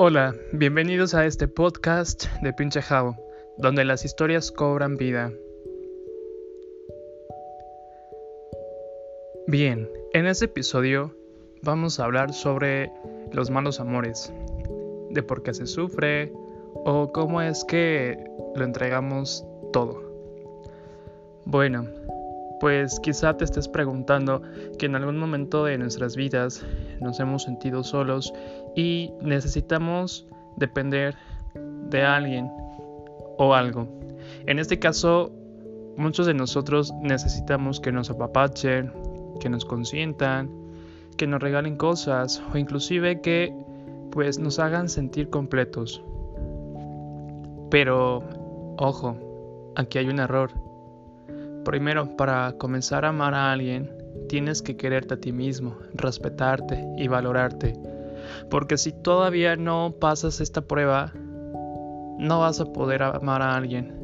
Hola, bienvenidos a este podcast de Pinche Jao, donde las historias cobran vida. Bien, en este episodio vamos a hablar sobre los malos amores, de por qué se sufre o cómo es que lo entregamos todo. Bueno, pues quizá te estés preguntando que en algún momento de nuestras vidas nos hemos sentido solos y necesitamos depender de alguien o algo. En este caso, muchos de nosotros necesitamos que nos apapachen, que nos consientan, que nos regalen cosas o inclusive que pues nos hagan sentir completos. Pero, ojo, aquí hay un error Primero, para comenzar a amar a alguien, tienes que quererte a ti mismo, respetarte y valorarte. Porque si todavía no pasas esta prueba, no vas a poder amar a alguien.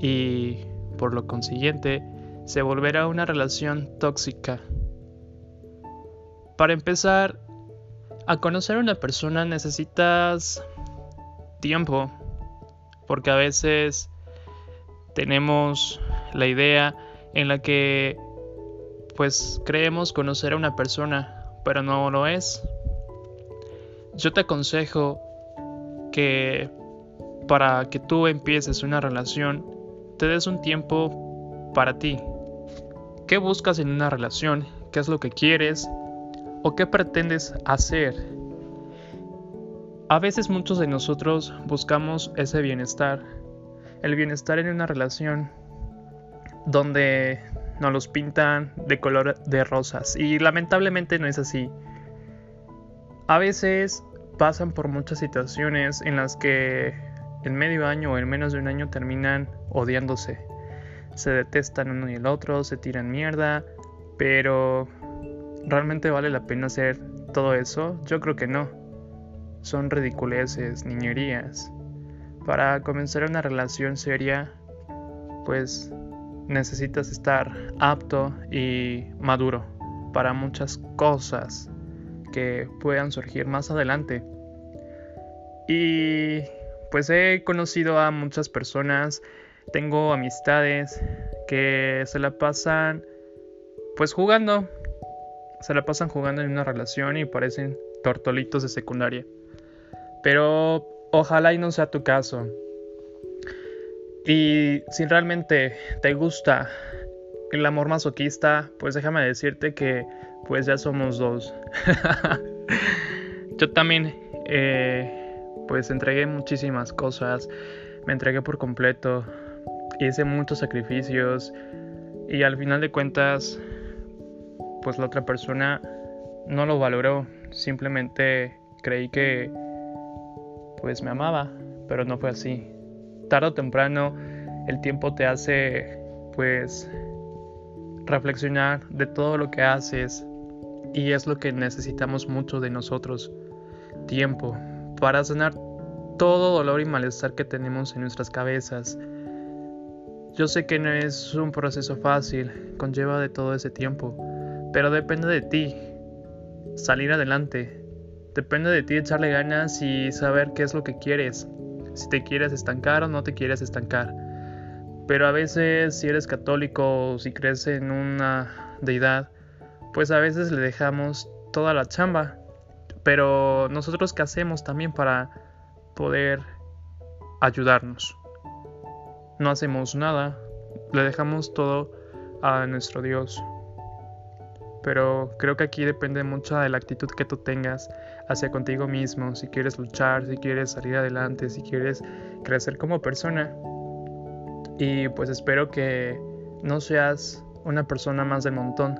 Y por lo consiguiente, se volverá una relación tóxica. Para empezar, a conocer a una persona necesitas tiempo, porque a veces tenemos la idea en la que pues creemos conocer a una persona, pero no lo es. Yo te aconsejo que para que tú empieces una relación, te des un tiempo para ti. ¿Qué buscas en una relación? ¿Qué es lo que quieres? ¿O qué pretendes hacer? A veces muchos de nosotros buscamos ese bienestar, el bienestar en una relación, donde nos los pintan de color de rosas y lamentablemente no es así. A veces pasan por muchas situaciones en las que en medio año o en menos de un año terminan odiándose. Se detestan uno y el otro, se tiran mierda, pero ¿realmente vale la pena hacer todo eso? Yo creo que no. Son ridiculeces, niñerías. Para comenzar una relación seria, pues necesitas estar apto y maduro para muchas cosas que puedan surgir más adelante. Y pues he conocido a muchas personas, tengo amistades que se la pasan pues jugando, se la pasan jugando en una relación y parecen tortolitos de secundaria. Pero ojalá y no sea tu caso. Y si realmente te gusta el amor masoquista, pues déjame decirte que pues ya somos dos. Yo también eh, pues entregué muchísimas cosas, me entregué por completo, hice muchos sacrificios y al final de cuentas pues la otra persona no lo valoró, simplemente creí que pues me amaba, pero no fue así tarde o temprano el tiempo te hace pues reflexionar de todo lo que haces y es lo que necesitamos mucho de nosotros, tiempo, para sanar todo dolor y malestar que tenemos en nuestras cabezas. Yo sé que no es un proceso fácil, conlleva de todo ese tiempo, pero depende de ti salir adelante. Depende de ti echarle ganas y saber qué es lo que quieres si te quieres estancar o no te quieres estancar. Pero a veces si eres católico o si crees en una deidad, pues a veces le dejamos toda la chamba. Pero nosotros qué hacemos también para poder ayudarnos. No hacemos nada, le dejamos todo a nuestro Dios pero creo que aquí depende mucho de la actitud que tú tengas hacia contigo mismo, si quieres luchar, si quieres salir adelante, si quieres crecer como persona. Y pues espero que no seas una persona más del montón,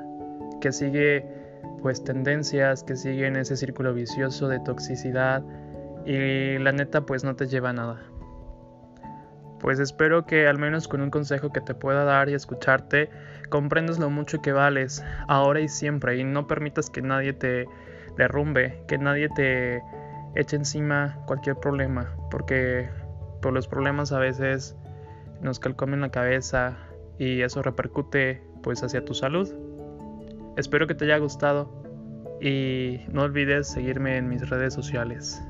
que sigue pues tendencias, que sigue en ese círculo vicioso de toxicidad y la neta pues no te lleva a nada. Pues espero que al menos con un consejo que te pueda dar y escucharte, comprendas lo mucho que vales, ahora y siempre, y no permitas que nadie te derrumbe, que nadie te eche encima cualquier problema, porque por los problemas a veces nos calcomen la cabeza y eso repercute pues hacia tu salud. Espero que te haya gustado y no olvides seguirme en mis redes sociales.